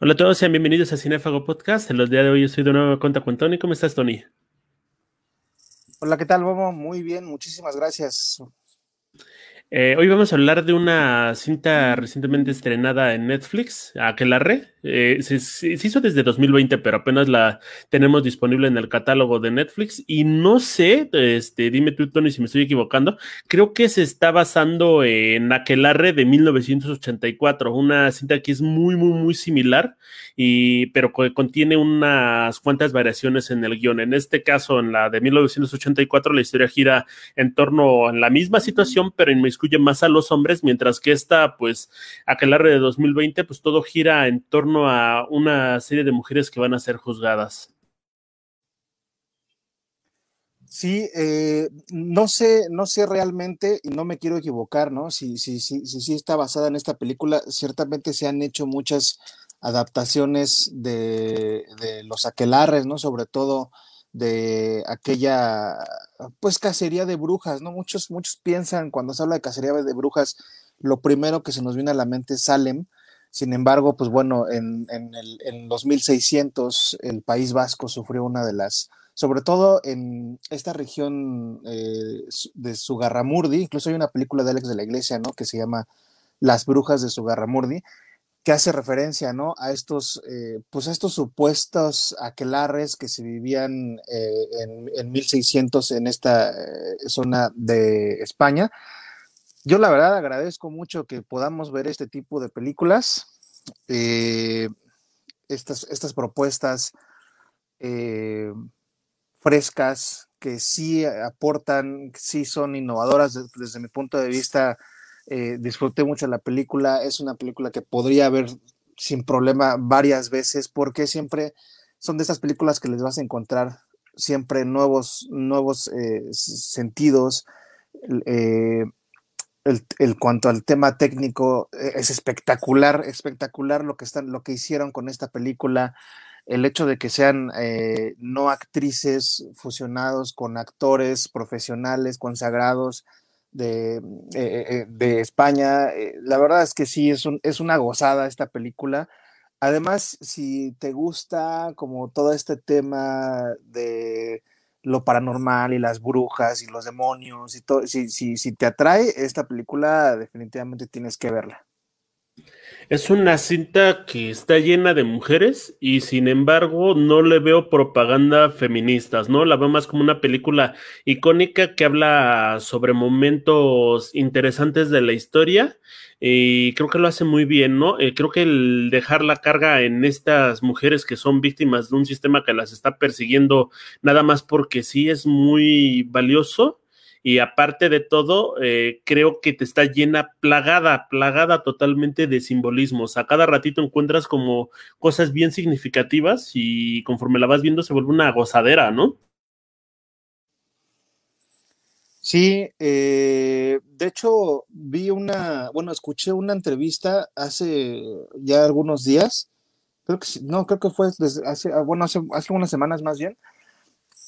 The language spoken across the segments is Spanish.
Hola a todos, sean bienvenidos a Cinefago Podcast. En los días de hoy yo soy de nuevo con Tony. ¿Cómo estás, Tony? Hola, ¿qué tal, Bobo? Muy bien, muchísimas gracias. Eh, hoy vamos a hablar de una cinta recientemente estrenada en Netflix, Aquelarre. Eh, se, se, hizo desde 2020, pero apenas la tenemos disponible en el catálogo de Netflix. Y no sé, este, dime tú, Tony, si me estoy equivocando. Creo que se está basando en Aquelarre de 1984, una cinta que es muy, muy, muy similar, y, pero que contiene unas cuantas variaciones en el guion. En este caso, en la de 1984, la historia gira en torno a la misma situación, pero en inmiscuye más a los hombres, mientras que esta, pues, Aquelarre de 2020, pues todo gira en torno a una serie de mujeres que van a ser juzgadas. Sí, eh, no sé, no sé realmente, y no me quiero equivocar, ¿no? Si, si, si, si, si está basada en esta película, ciertamente se han hecho muchas adaptaciones de, de los aquelarres, ¿no? Sobre todo de aquella, pues, cacería de brujas, ¿no? Muchos, muchos piensan cuando se habla de cacería de brujas, lo primero que se nos viene a la mente es Salem. Sin embargo, pues bueno, en, en, el, en los 1600 el País Vasco sufrió una de las, sobre todo en esta región eh, de Sugarramurdi, incluso hay una película de Alex de la Iglesia, ¿no? Que se llama Las Brujas de Sugarramurdi, que hace referencia, ¿no? A estos, eh, pues estos supuestos aquelarres que se vivían eh, en, en, 1600 en esta zona de España. Yo la verdad agradezco mucho que podamos ver este tipo de películas, eh, estas, estas propuestas frescas que sí aportan, sí son innovadoras desde, mi punto de vista eh, disfruté mucho la película, es una película que podría ver sin problema varias veces porque siempre son de esas películas que les vas a encontrar siempre nuevos, nuevos eh, sentidos. Eh, el, cuanto al tema técnico, eh, es espectacular, espectacular lo que, están, lo que hicieron con esta película. El hecho de que sean eh, no actrices fusionados con actores profesionales, consagrados, de, eh, de España. Eh, la verdad es que sí, es, un, es una gozada esta película. Además, si te gusta como todo este tema de lo paranormal y las brujas y los demonios y todo, si, si, si te atrae esta película, definitivamente tienes que verla. Es una cinta que está llena de mujeres y sin embargo no le veo propaganda feministas, ¿no? La veo más como una película icónica que habla sobre momentos interesantes de la historia y creo que lo hace muy bien, ¿no? Eh, creo que el dejar la carga en estas mujeres que son víctimas de un sistema que las está persiguiendo nada más porque sí es muy valioso y aparte de todo, eh, creo que te está llena, plagada, plagada totalmente de simbolismos. A cada ratito encuentras como cosas bien significativas y conforme la vas viendo se vuelve una gozadera, ¿no? Sí, eh, de hecho vi una, bueno, escuché una entrevista hace ya algunos días, creo que no, creo que fue desde hace, bueno, hace, hace unas semanas más bien,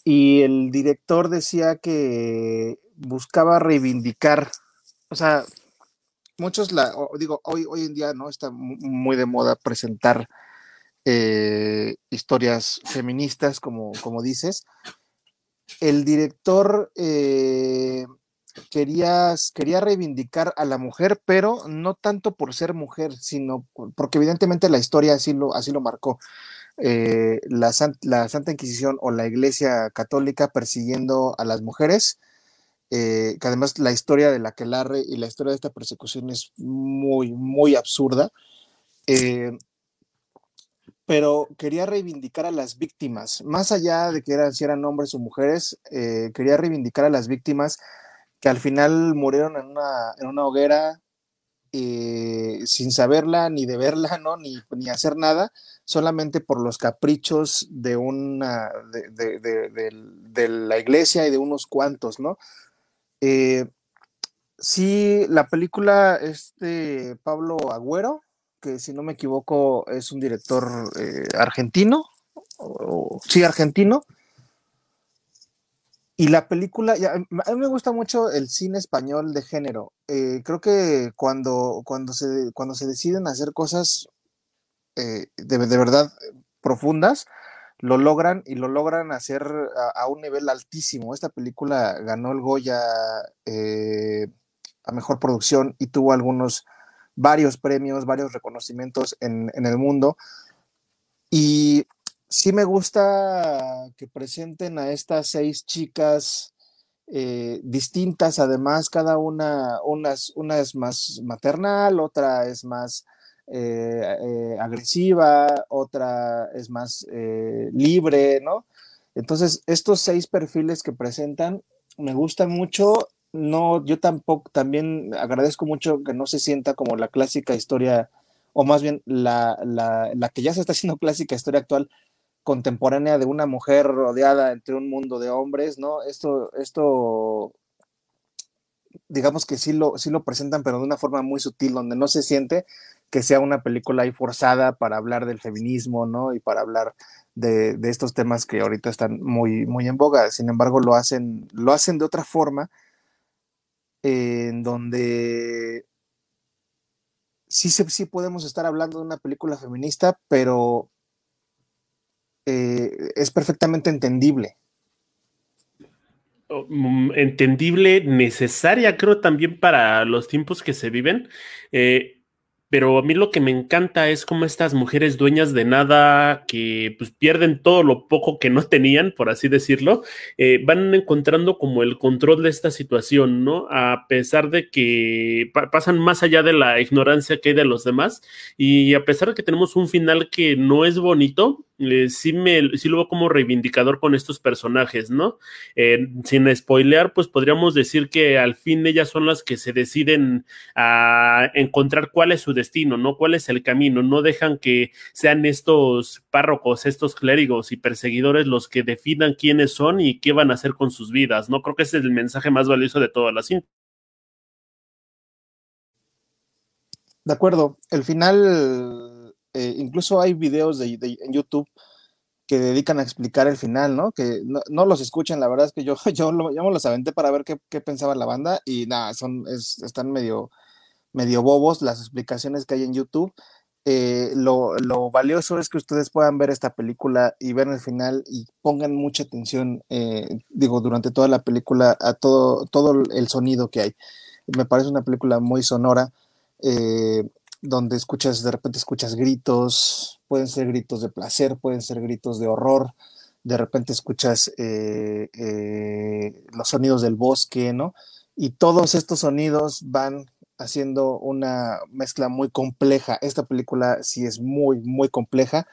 y el director decía que buscaba reivindicar, o sea, muchos la, digo, hoy, hoy en día no está muy de moda presentar eh, historias feministas, como, como dices. El director eh, quería, quería reivindicar a la mujer, pero no tanto por ser mujer, sino porque evidentemente la historia así lo, así lo marcó eh, la, la, Santa Inquisición o la Iglesia Católica persiguiendo a las mujeres, eh, que además la historia de la Quelarre y la historia de esta persecución es muy, muy absurda. Eh, pero quería reivindicar a las víctimas, más allá de que eran, si eran hombres o mujeres, eh, quería reivindicar a las víctimas que al final murieron en una, en una hoguera sin saberla, ni de verla, ¿no? Ni, ni, hacer nada, solamente por los caprichos de una, de, de, de la iglesia y de unos cuantos, ¿no? Eh, sí, la película es de Pablo Agüero, que si no me equivoco es un director eh, argentino, sí, argentino, y la película, a mí me gusta mucho el cine español de género. Eh, creo que cuando, cuando, se, cuando se deciden hacer cosas de, de, verdad profundas, lo logran y lo logran hacer a, un nivel altísimo. Esta película ganó el Goya a mejor producción y tuvo algunos, varios premios, varios reconocimientos en, en el mundo. Y sí me gusta que presenten a estas seis chicas eh, distintas, además, cada una, una es más maternal, otra es más eh, eh, agresiva, otra es más libre, ¿no? Entonces, estos seis perfiles que presentan me gustan mucho. No, yo tampoco, también agradezco mucho que no se sienta como la clásica historia, o más bien la, la, la que ya se está haciendo clásica historia actual, contemporánea de una mujer rodeada entre un mundo de hombres, ¿no? Esto, esto digamos que sí lo, sí lo presentan, pero de una forma muy sutil, donde no se siente que sea una película ahí forzada para hablar del feminismo, ¿no? Y para hablar de, estos temas que ahorita están muy, muy en boga. Sin embargo, lo hacen, lo hacen de otra forma, en donde sí, sí podemos estar hablando de una película feminista, pero eh, es perfectamente entendible. Mm, entendible, necesaria, creo también para los tiempos que se viven. Eh, pero a mí lo que me encanta es cómo estas mujeres dueñas de nada, que pues pierden todo lo poco que no tenían, por así decirlo, eh, van encontrando como el control de esta situación, ¿no? A pesar de que pasan más allá de la ignorancia que hay de los demás y a pesar de que tenemos un final que no es bonito, eh, sí, me, sí lo veo como reivindicador con estos personajes, ¿no? Eh, sin spoilear, pues podríamos decir que al fin ellas son las que se deciden a encontrar cuál es su destino, ¿no? ¿Cuál es el camino? No dejan que sean estos párrocos, estos clérigos y perseguidores los que definan quiénes son y qué van a hacer con sus vidas, ¿no? Creo que ese es el mensaje más valioso de toda la cinta. De acuerdo, el final eh, incluso hay videos de, en YouTube que dedican a explicar el final, ¿no? Que no, los escuchan, la verdad es que yo, yo, lo, me los aventé para ver qué, pensaba la banda y nada, son, están medio, medio bobos las explicaciones que hay en YouTube. Eh, lo, valioso es que ustedes puedan ver esta película y ver el final y pongan mucha atención, eh, digo, durante toda la película a todo, todo el sonido que hay. Me parece una película muy sonora. Eh, donde escuchas, de repente escuchas gritos, pueden ser gritos de placer, pueden ser gritos de horror, de repente escuchas los sonidos del bosque, ¿no? Y todos estos sonidos van haciendo una mezcla muy compleja. Esta película sí es muy, muy compleja.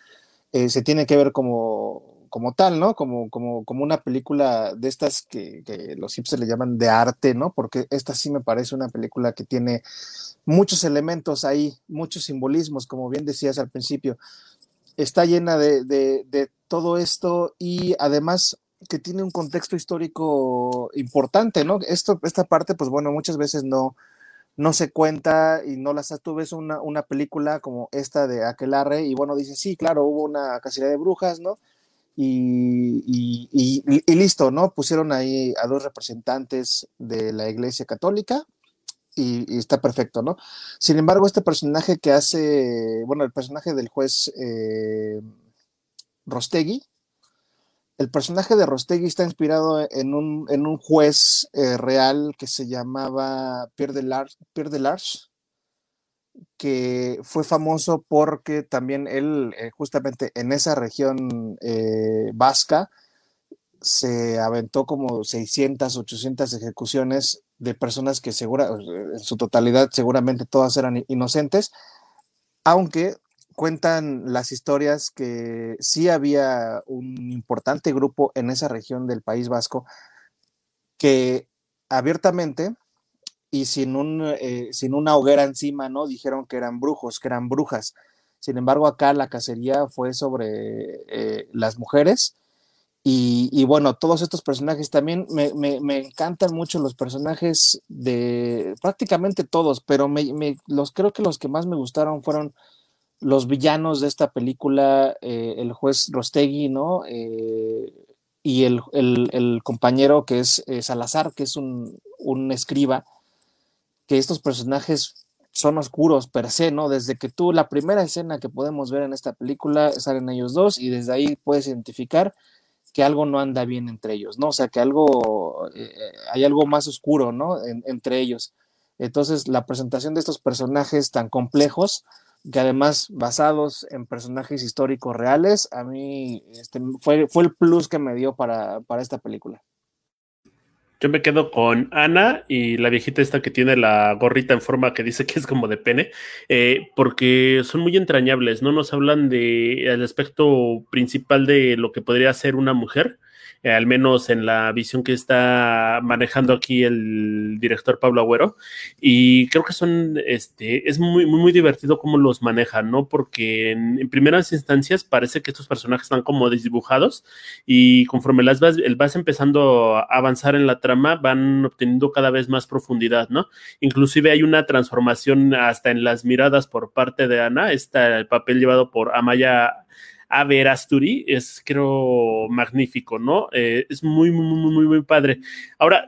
Eh, se tiene que ver como, como tal, ¿no? Como, como, como una película de estas que, los hipsters le llaman de arte, ¿no? Porque esta sí me parece una película que tiene muchos elementos ahí, muchos simbolismos, como bien decías al principio. Está llena de, todo esto y además que tiene un contexto histórico importante, ¿no? Esto, esta parte, pues bueno, muchas veces no, no se cuenta y no las tú ves una, una película como esta de Aquelarre y bueno, dice, sí, claro, hubo una cacería de brujas, ¿no? Y, y, listo, ¿no? Pusieron ahí a dos representantes de la Iglesia Católica y, está perfecto, ¿no? Sin embargo, este personaje que hace, bueno, el personaje del juez eh, Rostegui, el personaje de Rostegui está inspirado en un, en un juez eh, real que se llamaba Pierre de, Large, que fue famoso porque también él, eh, justamente en esa región vasca, se aventó como 600, 800 ejecuciones de personas que segura, en su totalidad seguramente todas eran inocentes, aunque cuentan las historias que sí había un importante grupo en esa región del País Vasco que abiertamente y sin, un, eh, sin una hoguera encima, ¿no? Dijeron que eran brujos, que eran brujas. Sin embargo, acá la cacería fue sobre eh, las mujeres y, bueno, todos estos personajes también me, encantan mucho los personajes de prácticamente todos, pero me, los creo que los que más me gustaron fueron los villanos de esta película, eh, el juez Rostegui, ¿no? Eh, y el, compañero que es eh, Salazar, que es un, un, escriba, que estos personajes son oscuros per se, ¿no? Desde que tú, la primera escena que podemos ver en esta película, salen ellos dos y desde ahí puedes identificar que algo no anda bien entre ellos, ¿no? O sea, que algo, hay algo más oscuro, ¿no? entre ellos. Entonces, la presentación de estos personajes tan complejos, que además basados en personajes históricos reales, a mí este, fue, fue el plus que me dio para, para esta película. Yo me quedo con Ana y la viejita esta que tiene la gorrita en forma que dice que es como de pene, eh, porque son muy entrañables, no nos hablan del aspecto principal de lo que podría ser una mujer, eh, al menos en la visión que está manejando aquí el director Pablo Agüero. Y creo que son, este, es muy, muy, divertido cómo los manejan, ¿no? Porque en, primeras instancias parece que estos personajes están como desdibujados y conforme vas, vas empezando a avanzar en la trama, van obteniendo cada vez más profundidad, ¿no? Inclusive hay una transformación hasta en las miradas por parte de Ana, está el papel llevado por Amaya a ver Asturi es, creo, magnífico, ¿no? Eh, es muy, muy, muy, muy, muy padre. Ahora,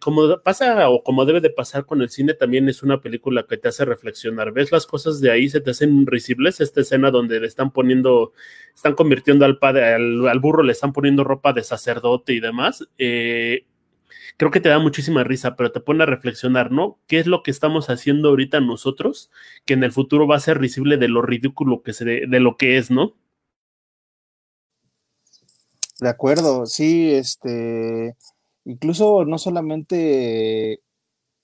como pasa o como debe de pasar con el cine, también es una película que te hace reflexionar. Ves las cosas de ahí, se te hacen risibles. Esta escena donde le están poniendo, están convirtiendo al padre, al, burro, le están poniendo ropa de sacerdote y demás. Eh, creo que te da muchísima risa, pero te pone a reflexionar, ¿no? ¿Qué es lo que estamos haciendo ahorita nosotros que en el futuro va a ser risible de lo ridículo que se de lo que es, ¿no? De acuerdo, sí, este, incluso no solamente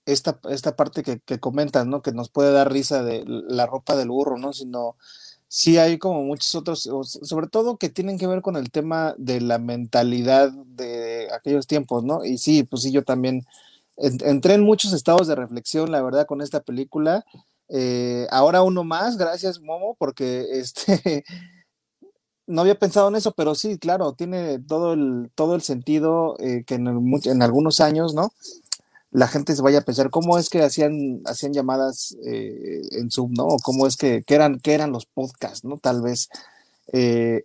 esta, esta parte que, que, comentas, ¿no? Que nos puede dar risa de la ropa del burro, ¿no? Sino sí hay como muchos otros, sobre todo que tienen que ver con el tema de la mentalidad de aquellos tiempos, ¿no? Y sí, pues sí, yo también entré en muchos estados de reflexión, la verdad, con esta película. Eh, ahora uno más, gracias Momo, porque este no había pensado en eso, pero sí, claro, tiene todo el, todo el sentido eh, que en, en, algunos años, ¿no? La gente se vaya a pensar cómo es que hacían, hacían llamadas eh, en Zoom, ¿no? O cómo es que, eran, que eran los podcasts, ¿no? Tal vez. Eh,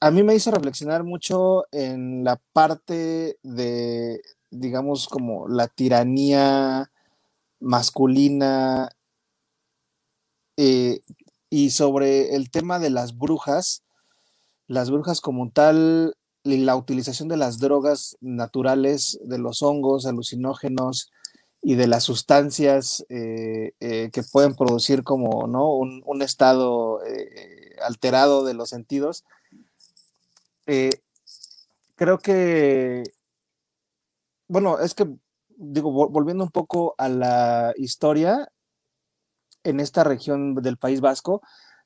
a mí me hizo reflexionar mucho en la parte de, digamos, como la tiranía masculina y sobre el tema de las brujas, las brujas como tal, la utilización de las drogas naturales, de los hongos, alucinógenos y de las sustancias eh, eh, que pueden producir como ¿no? un, estado eh, alterado de los sentidos. creo que, bueno, es que, digo, volviendo un poco a la historia, en esta región del País Vasco.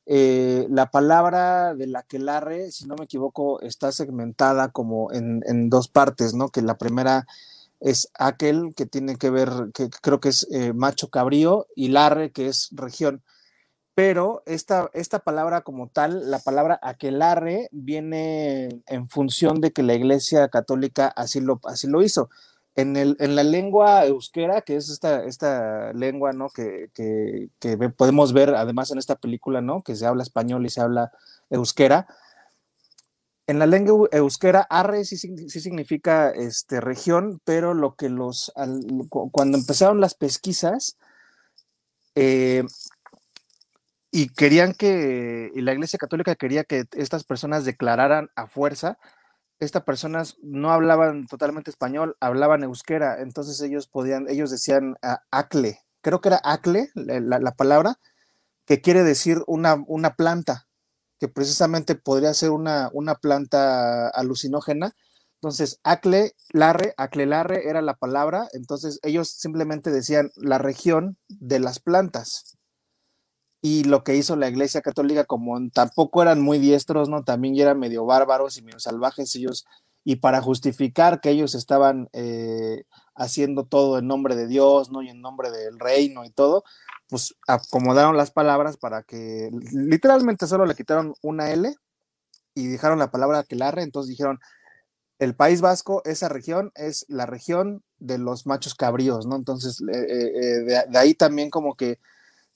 Eh, la palabra de la que si no me equivoco, está segmentada como en, dos partes, ¿no? Que la primera es aquel que tiene que ver, que creo que es eh, macho cabrío, y larre, que es región. Pero esta, esta palabra como tal, la palabra aquelarre, viene en función de que la Iglesia Católica así lo, así lo hizo en, el, en la lengua euskera, que es esta, esta lengua, ¿no? Que, que, podemos ver además en esta película, ¿no? Que se habla español y se habla euskera. En la lengua euskera, arre sí, sí significa este, región, pero lo que los, cuando empezaron las pesquisas, eh, y querían que, y la Iglesia Católica quería que estas personas declararan a fuerza estas personas no hablaban totalmente español, hablaban euskera, entonces ellos podían, ellos decían uh, acle, creo que era acle la, palabra, que quiere decir una, una, planta, que precisamente podría ser una, una planta alucinógena. Entonces, acle, larre, larre era la palabra, entonces ellos simplemente decían la región de las plantas y lo que hizo la Iglesia Católica, como tampoco eran muy diestros, ¿no? También eran medio bárbaros y medio salvajes ellos, y para justificar que ellos estaban eh, haciendo todo en nombre de Dios, ¿no? Y en nombre del reino y todo, pues acomodaron las palabras para que literalmente solo le quitaron una L y dejaron la palabra aquelarre, entonces dijeron, el País Vasco, esa región es la región de los machos cabríos, ¿no? Entonces, eh, eh, de ahí también como que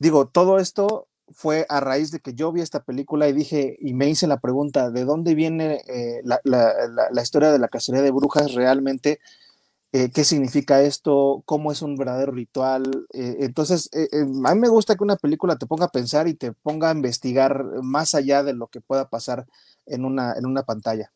digo, todo esto fue a raíz de que yo vi esta película y dije, y me hice la pregunta, ¿de dónde viene eh, la, historia de la cacería de brujas realmente? eh, qué significa esto, cómo es un verdadero ritual. Eh, entonces, a mí me gusta que una película te ponga a pensar y te ponga a investigar más allá de lo que pueda pasar en una, en una pantalla.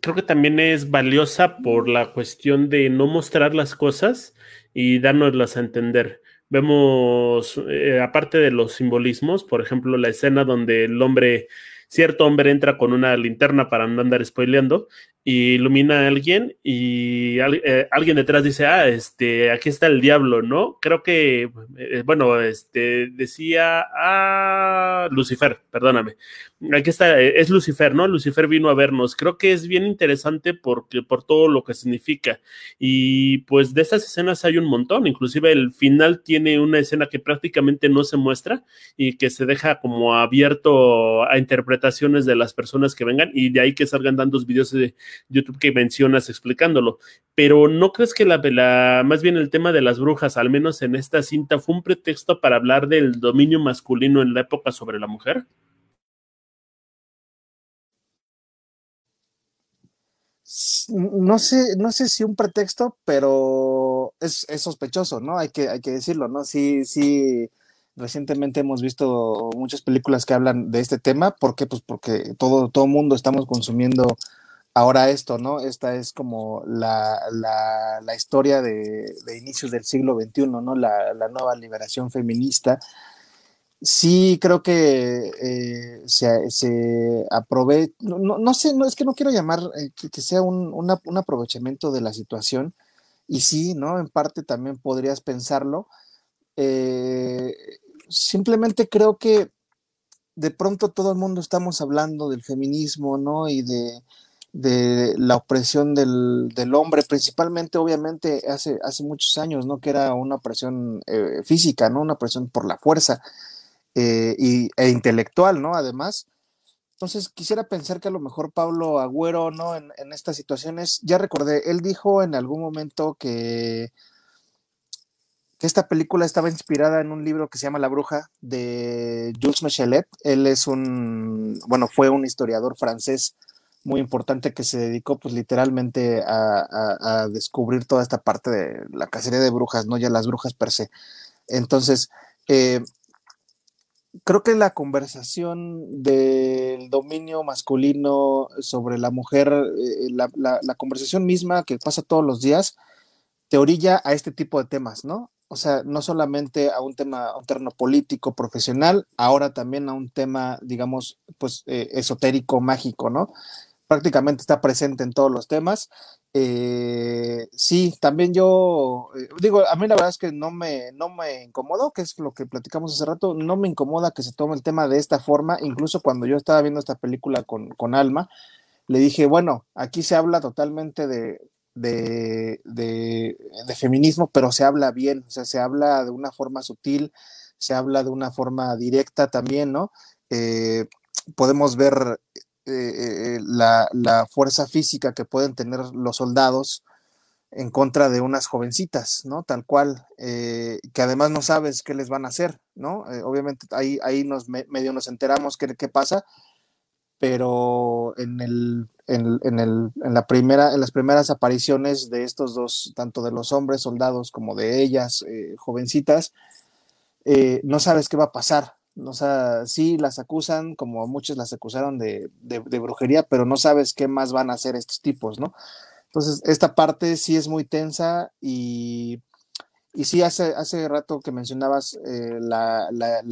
Creo que también es valiosa por la cuestión de no mostrar las cosas y dárnoslas a entender. Vemos, aparte de los simbolismos, por ejemplo, la escena donde el hombre cierto hombre entra con una linterna para no andar spoileando y ilumina a alguien y eh, alguien detrás dice, ah, este, aquí está el diablo, ¿no? Creo que, eh, bueno, este, decía, ah, Lucifer, perdóname. Aquí está, eh, es Lucifer, ¿no? Lucifer vino a vernos. Creo que es bien interesante porque, por todo lo que significa. Y pues de estas escenas hay un montón, inclusive el final tiene una escena que prácticamente no se muestra y que se deja como abierto a interpretaciones de las personas que vengan y de ahí que salgan dando videos de YouTube que mencionas explicándolo. Pero ¿no crees que la, más bien el tema de las brujas, al menos en esta cinta, fue un pretexto para hablar del dominio masculino en la época sobre la mujer? No sé, no sé si un pretexto, pero es, es sospechoso, ¿no? Hay que, hay que decirlo, ¿no? Sí, sí, recientemente hemos visto muchas películas que hablan de este tema. ¿Por qué? Pues porque todo, todo mundo estamos consumiendo ahora esto, ¿no? Esta es como la, la, historia de, inicios del siglo XXI, ¿no? La, nueva liberación feminista. Sí, creo que eh, se, se aprovecha, no, sé, no, es que no quiero llamar eh, que, sea un, un, aprovechamiento de la situación, y sí, ¿no? En parte también podrías pensarlo. Eh, simplemente creo que de pronto todo el mundo estamos hablando del feminismo, ¿no? Y de, de la opresión del, del, hombre, principalmente obviamente hace, hace muchos años, ¿no? Que era una opresión eh, física, ¿no? Una opresión por la fuerza eh, y, e intelectual, ¿no? Además. Entonces quisiera pensar que a lo mejor Pablo Agüero, ¿no? En, en estas situaciones, ya recordé, él dijo en algún momento que, que esta película estaba inspirada en un libro que se llama La Bruja de Jules Michelet. Él es un, bueno, fue un historiador francés muy importante que se dedicó pues literalmente a, descubrir toda esta parte de la cacería de brujas, no ya las brujas per se. Entonces, eh, creo que la conversación del dominio masculino sobre la mujer, eh, la, la, conversación misma que pasa todos los días, te orilla a este tipo de temas, ¿no? O sea, no solamente a un tema, a un terreno político, profesional, ahora también a un tema, digamos, pues eh, esotérico, mágico, ¿no? Prácticamente está presente en todos los temas. Eh, sí, también yo eh, digo, a mí la verdad es que no me, no me incomodó, que es lo que platicamos hace rato, no me incomoda que se tome el tema de esta forma, incluso cuando yo estaba viendo esta película con, con Alma, le dije, bueno, aquí se habla totalmente de, de, de, feminismo, pero se habla bien, o sea, se habla de una forma sutil, se habla de una forma directa también, ¿no? Eh, podemos ver eh, eh, la, fuerza física que pueden tener los soldados en contra de unas jovencitas, ¿no? Tal cual, eh, que además no sabes qué les van a hacer, ¿no? obviamente ahí, ahí nos medio nos enteramos qué, qué pasa, pero en, el, en, el, en, la primera, en las primeras apariciones de estos dos, tanto de los hombres soldados como de ellas, jovencitas, no sabes qué va a pasar, o sea, sí las acusan, como muchos las acusaron de, brujería, pero no sabes qué más van a hacer estos tipos, ¿no? Entonces, esta parte sí es muy tensa y, y sí, hace, hace rato que mencionabas eh, la,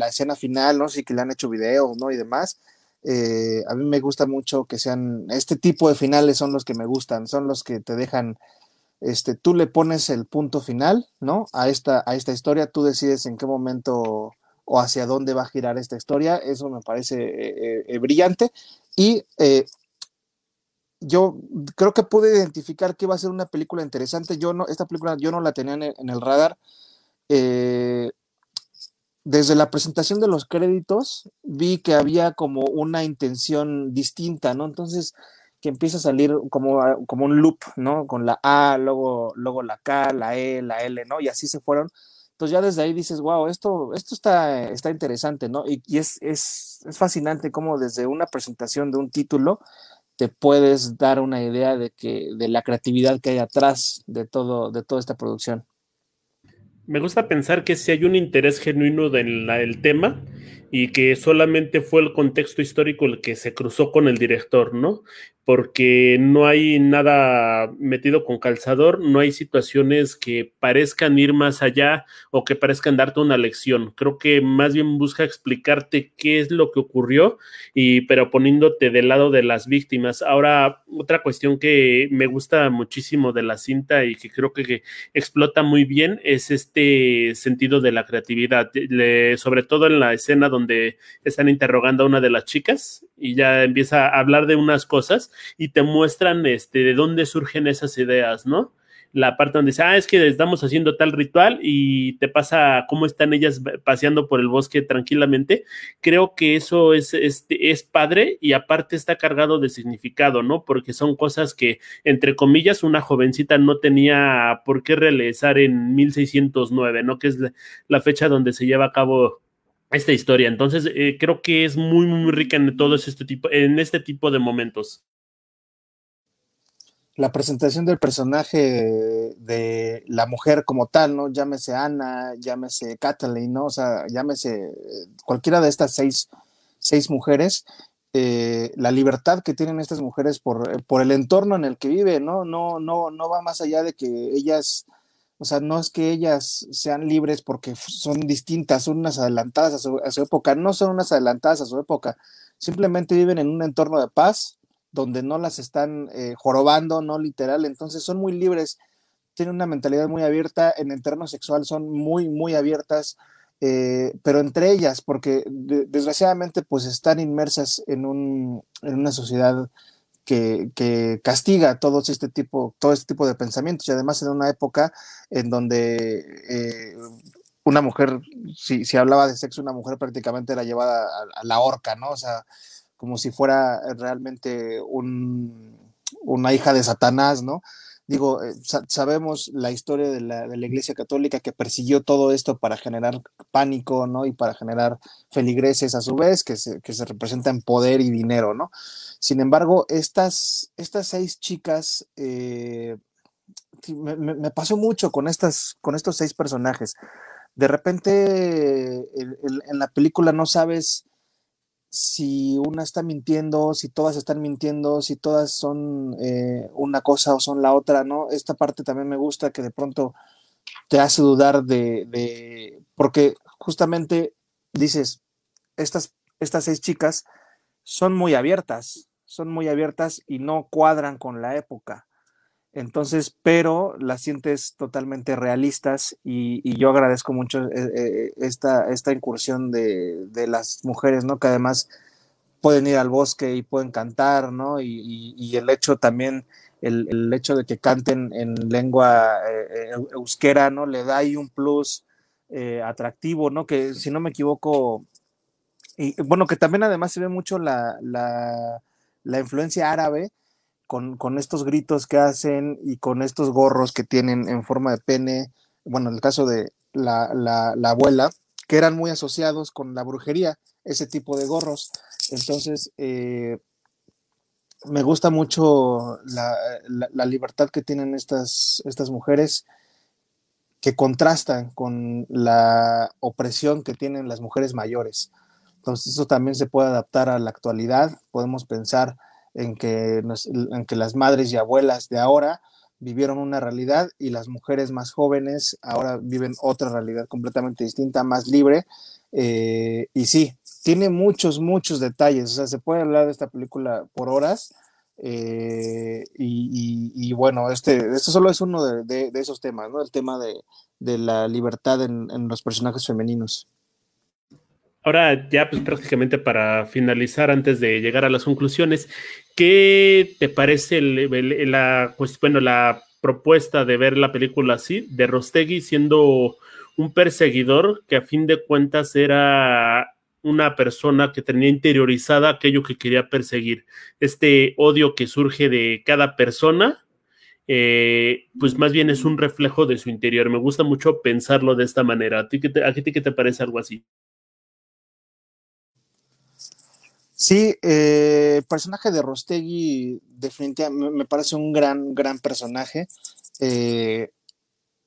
escena final, ¿no? Sí que le han hecho videos, ¿no? Y demás. Eh, a mí me gusta mucho que sean, este tipo de finales son los que me gustan, son los que te dejan, este, tú le pones el punto final, ¿no? A esta, a esta historia, tú decides en qué momento o hacia dónde va a girar esta historia. Eso me parece eh, eh, brillante. Y eh, yo creo que pude identificar que iba a ser una película interesante. Yo no, esta película yo no la tenía en el, radar. desde la presentación de los créditos vi que había como una intención distinta, ¿no? Entonces que empieza a salir como, como un loop, ¿no? Con la A, luego, luego la K, la E, la L, ¿no? Y así se fueron entonces ya desde ahí dices, wow, esto, esto está, está interesante, ¿no? Y, es, es, es, fascinante cómo desde una presentación de un título te puedes dar una idea de que de la creatividad que hay atrás de todo de toda esta producción. Me gusta pensar que si hay un interés genuino del tema y que solamente fue el contexto histórico el que se cruzó con el director, ¿no? porque no hay nada metido con calzador, no hay situaciones que parezcan ir más allá o que parezcan darte una lección. Creo que más bien busca explicarte qué es lo que ocurrió y pero poniéndote del lado de las víctimas. Ahora, otra cuestión que me gusta muchísimo de la cinta y que creo que, explota muy bien es este sentido de la creatividad, sobre todo en la escena donde están interrogando a una de las chicas y ya empieza a hablar de unas cosas y te muestran este, de dónde surgen esas ideas, ¿no? La parte donde dice, ah, es que estamos haciendo tal ritual y te pasa cómo están ellas paseando por el bosque tranquilamente. Creo que eso es, este, es padre y aparte está cargado de significado, ¿no? Porque son cosas que, entre comillas, una jovencita no tenía por qué realizar en 1609, ¿no? Que es la, fecha donde se lleva a cabo esta historia. Entonces, eh, creo que es muy, muy rica en todo este tipo, en este tipo de momentos la presentación del personaje de la mujer como tal, ¿no? Llámese Ana, llámese Kathleen. O sea, llámese cualquiera de estas seis, seis mujeres, eh, la libertad que tienen estas mujeres por, por, el entorno en el que viven, ¿no? No, no, no va más allá de que ellas, o sea, no es que ellas sean libres porque son distintas, son unas adelantadas a su, a su época, no son unas adelantadas a su época, simplemente viven en un entorno de paz, donde no las están eh, jorobando, no literal, entonces son muy libres, tienen una mentalidad muy abierta, en el terreno sexual son muy, muy abiertas, eh, pero entre ellas, porque desgraciadamente pues están inmersas en, un, en una sociedad que, que, castiga todo este tipo, todo este tipo de pensamientos y además en una época en donde eh, una mujer, si, si, hablaba de sexo, una mujer prácticamente era llevada a, a la horca, ¿no? O sea, como si fuera realmente una hija de Satanás, ¿no? Digo, eh, sabemos la historia de la, Iglesia Católica que persiguió todo esto para generar pánico, ¿no? Y para generar feligreses a su vez, que se, que se representan poder y dinero, ¿no? Sin embargo, estas, estas seis chicas, eh, me, pasó mucho con, estas, con estos seis personajes. De repente, en la película no sabes si una está mintiendo, si todas están mintiendo, si todas son eh, una cosa o son la otra, ¿no? Esta parte también me gusta que de pronto te hace dudar de, porque justamente dices, estas, estas seis chicas son muy abiertas, son muy abiertas y no cuadran con la época. Entonces, pero las sientes totalmente realistas y, yo agradezco mucho eh, eh, esta, incursión de, las mujeres, ¿no? Que además pueden ir al bosque y pueden cantar, ¿no? Y, el hecho también, el, hecho de que canten en lengua eh, euskera, ¿no? Le da ahí un plus atractivo, ¿no? Que si no me equivoco, y bueno, que también además se ve mucho la, la, la influencia árabe con, estos gritos que hacen y con estos gorros que tienen en forma de pene, bueno, en el caso de la, abuela, que eran muy asociados con la brujería, ese tipo de gorros. Entonces, eh, me gusta mucho la, libertad que tienen estas, estas mujeres que contrastan con la opresión que tienen las mujeres mayores. Entonces, eso también se puede adaptar a la actualidad. Podemos pensar en que, en que las madres y abuelas de ahora vivieron una realidad y las mujeres más jóvenes ahora viven otra realidad completamente distinta, más libre. Eh, y sí, tiene muchos, muchos detalles. O sea, se puede hablar de esta película por horas. Eh, y, bueno, este, este solo es uno de, esos temas, ¿no? El tema de, la libertad en los personajes femeninos. Ahora ya pues prácticamente para finalizar, antes de llegar a las conclusiones, ¿qué te parece la, pues, bueno, la propuesta de ver la película así, de Rostegui siendo un perseguidor que a fin de cuentas era una persona que tenía interiorizada aquello que quería perseguir. Este odio que surge de cada persona, eh, pues más bien es un reflejo de su interior. Me gusta mucho pensarlo de esta manera. ¿A ti qué a ti qué te parece algo así? Sí, eh, personaje de Rostegui definitivamente me parece un gran, gran personaje. Eh,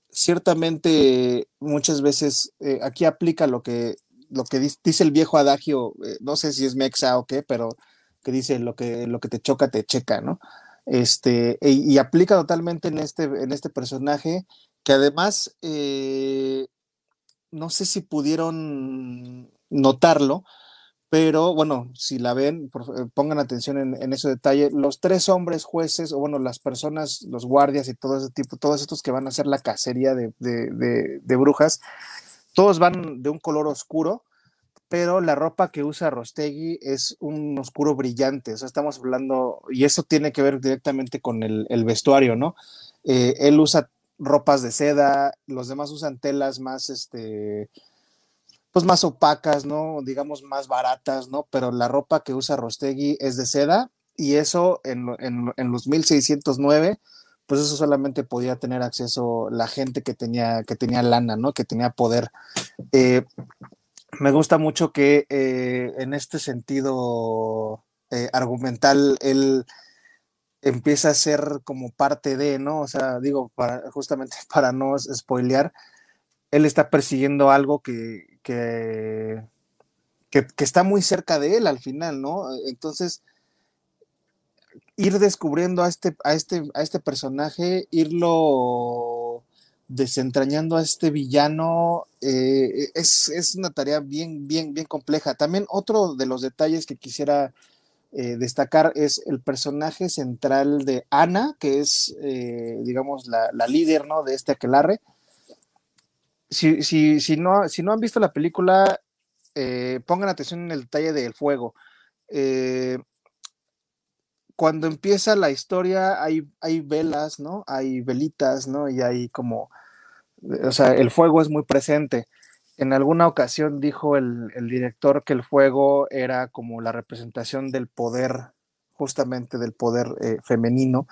ciertamente muchas veces eh, aquí aplica lo que, lo que dice el viejo adagio, no sé si es mexa o qué, pero que dice lo que, lo que te choca, te checa, ¿no? Este, y, y aplica totalmente en este, en este personaje, que además, no sé si pudieron notarlo, pero bueno, si la ven, eh, pongan atención en, ese detalle. Los tres hombres jueces, o bueno, las personas, los guardias y todo ese tipo, todos estos que van a hacer la cacería de, brujas, todos van de un color oscuro, pero la ropa que usa Rostegui es un oscuro brillante. O sea, estamos hablando, y eso tiene que ver directamente con el, vestuario, ¿no? Eh, él usa ropas de seda, los demás usan telas más, este, pues más opacas, ¿no? Digamos más baratas, ¿no? Pero la ropa que usa Rostegui es de seda y eso en, en, los 1609, pues eso solamente podía tener acceso la gente que tenía, que tenía lana, ¿no? Que tenía poder. Eh, me gusta mucho que eh, en este sentido eh, argumental él empieza a ser como parte de, ¿no? O sea, digo, para, justamente para no spoilear, él está persiguiendo algo que, que, está muy cerca de él al final, ¿no? Entonces, ir descubriendo a este, a este, a este personaje, irlo desentrañando a este villano, eh, es, una tarea bien, bien, bien compleja. También otro de los detalles que quisiera eh, destacar es el personaje central de Ana, que es, eh, digamos, la, la, líder, ¿no? De este aquelarre si, si, si, no, si no han visto la película, eh, pongan atención en el detalle del fuego. Eh, cuando empieza la historia hay, hay velas, ¿no? Hay velitas, ¿no? Y hay como, o sea, el fuego es muy presente. En alguna ocasión dijo el, director que el fuego era como la representación del poder, justamente del poder eh, femenino,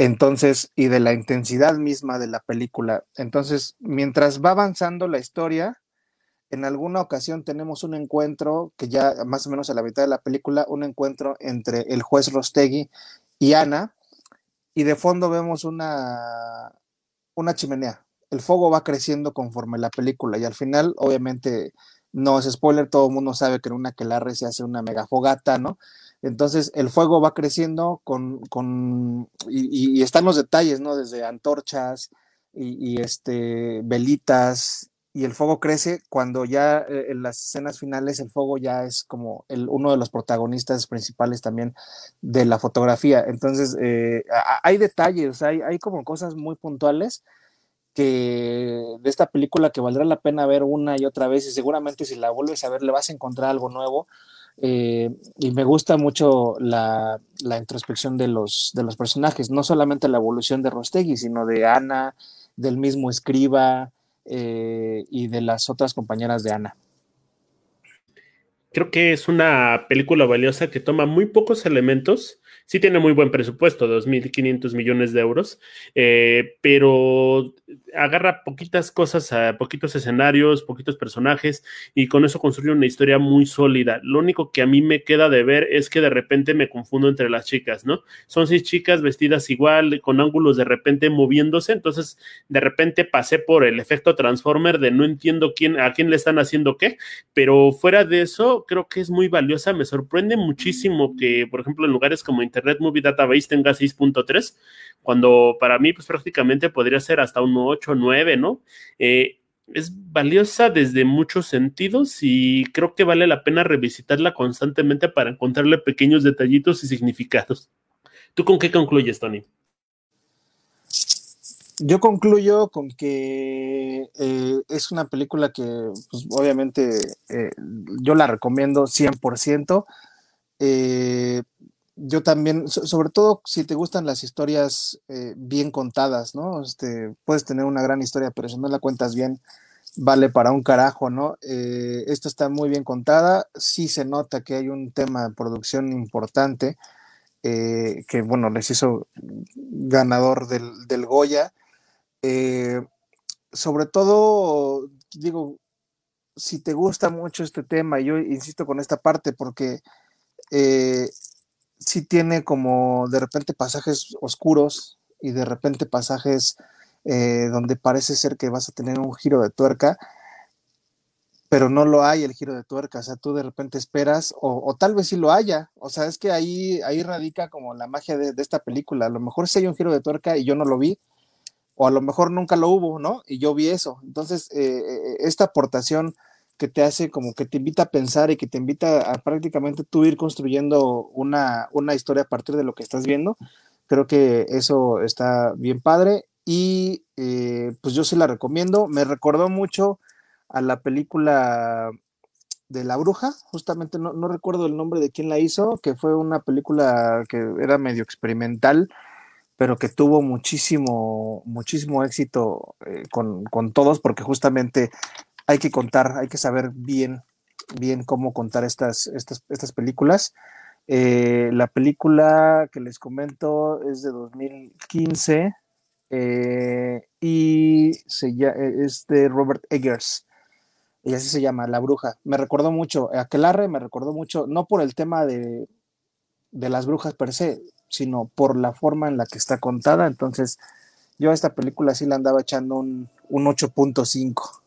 entonces, y de la intensidad misma de la película. Entonces, mientras va avanzando la historia, en alguna ocasión tenemos un encuentro, que ya más o menos a la mitad de la película, un encuentro entre el juez Rostegui y Ana, y de fondo vemos una, una chimenea. El fuego va creciendo conforme la película, y al final, obviamente, no es spoiler, todo el mundo sabe que en una quelarre se hace una mega fogata, ¿no? Entonces el fuego va creciendo con, con y, están los detalles, ¿no? Desde antorchas y, este, velitas, y el fuego crece cuando ya eh, en las escenas finales el fuego ya es como uno de los protagonistas principales también de la fotografía. Entonces eh, hay detalles, hay, hay como cosas muy puntuales que de esta película que valdrá la pena ver una y otra vez y seguramente si la vuelves a ver le vas a encontrar algo nuevo eh, y me gusta mucho la, introspección de los, de los personajes, no solamente la evolución de Rostegui, sino de Ana, del mismo escriba eh, y de las otras compañeras de Ana. Creo que es una película valiosa que toma muy pocos elementos sí tiene muy buen presupuesto, 2.500 millones de euros, eh, pero agarra poquitas cosas, a poquitos escenarios, poquitos personajes y con eso construye una historia muy sólida. Lo único que a mí me queda de ver es que de repente me confundo entre las chicas, ¿no? Son seis chicas vestidas igual, con ángulos de repente moviéndose, entonces de repente pasé por el efecto Transformer de no entiendo quién, a quién le están haciendo qué, pero fuera de eso creo que es muy valiosa, me sorprende muchísimo que, por ejemplo, en lugares como Internet, Movie Database tenga 6.3, cuando para mí pues prácticamente podría ser hasta un 8 9, ¿no? Eh, es valiosa desde muchos sentidos y creo que vale la pena revisitarla constantemente para encontrarle pequeños detallitos y significados. ¿Tú con qué concluyes, Tony? Yo concluyo con que eh, es una película que, pues, obviamente, eh, yo la recomiendo 100% yo también, sobre todo si te gustan las historias eh, bien contadas, ¿no? Este, puedes tener una gran historia, pero si no la cuentas bien, vale para un carajo, ¿no? Eh, esta está muy bien contada, sí se nota que hay un tema de producción importante, eh, que bueno, les hizo ganador del, del Goya. sobre todo, digo, si te gusta mucho este tema, yo insisto con esta parte, porque eh, sí tiene como de repente pasajes oscuros y de repente pasajes eh, donde parece ser que vas a tener un giro de tuerca, pero no lo hay el giro de tuerca, o sea, tú de repente esperas, o, tal vez sí lo haya, o sea, es que ahí, ahí radica como la magia de, esta película, a lo mejor sí hay un giro de tuerca y yo no lo vi, o a lo mejor nunca lo hubo, ¿no? Y yo vi eso, entonces eh, esta aportación que te hace como que te invita a pensar y que te invita a prácticamente tú ir construyendo una, una historia a partir de lo que estás viendo. Creo que eso está bien padre y eh, pues yo sí la recomiendo. Me recordó mucho a la película de La Bruja, justamente no, no, recuerdo el nombre de quién la hizo, que fue una película que era medio experimental, pero que tuvo muchísimo, muchísimo éxito eh, con, con, todos, porque justamente hay que contar, hay que saber bien, bien cómo contar estas, estas, estas películas. Eh, la película que les comento es de 2015 eh, y se, es de Robert Eggers. Y así se llama, La Bruja. Me recordó mucho, Aquelarre me recordó mucho, no por el tema de, de las brujas per se, sino por la forma en la que está contada. Entonces, yo a esta película sí la andaba echando un, un 8.5.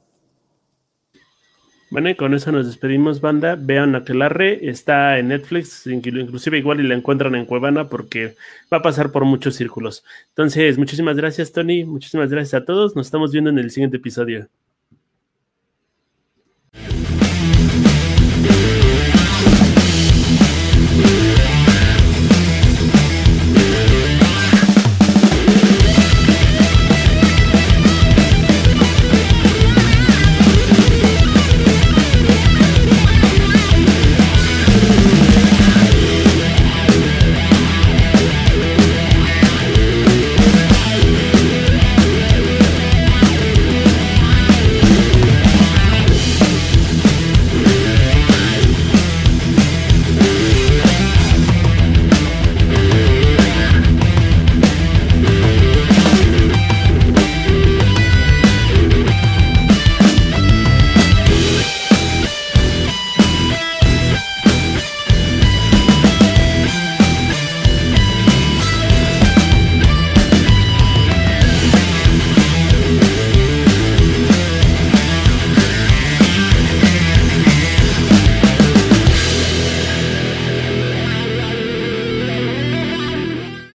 Bueno, y con eso nos despedimos, banda. Vean Aquelarre, está en Netflix, inclusive igual y la encuentran en Cuevana porque va a pasar por muchos círculos. Entonces, muchísimas gracias, Tony. Muchísimas gracias a todos. Nos estamos viendo en el siguiente episodio.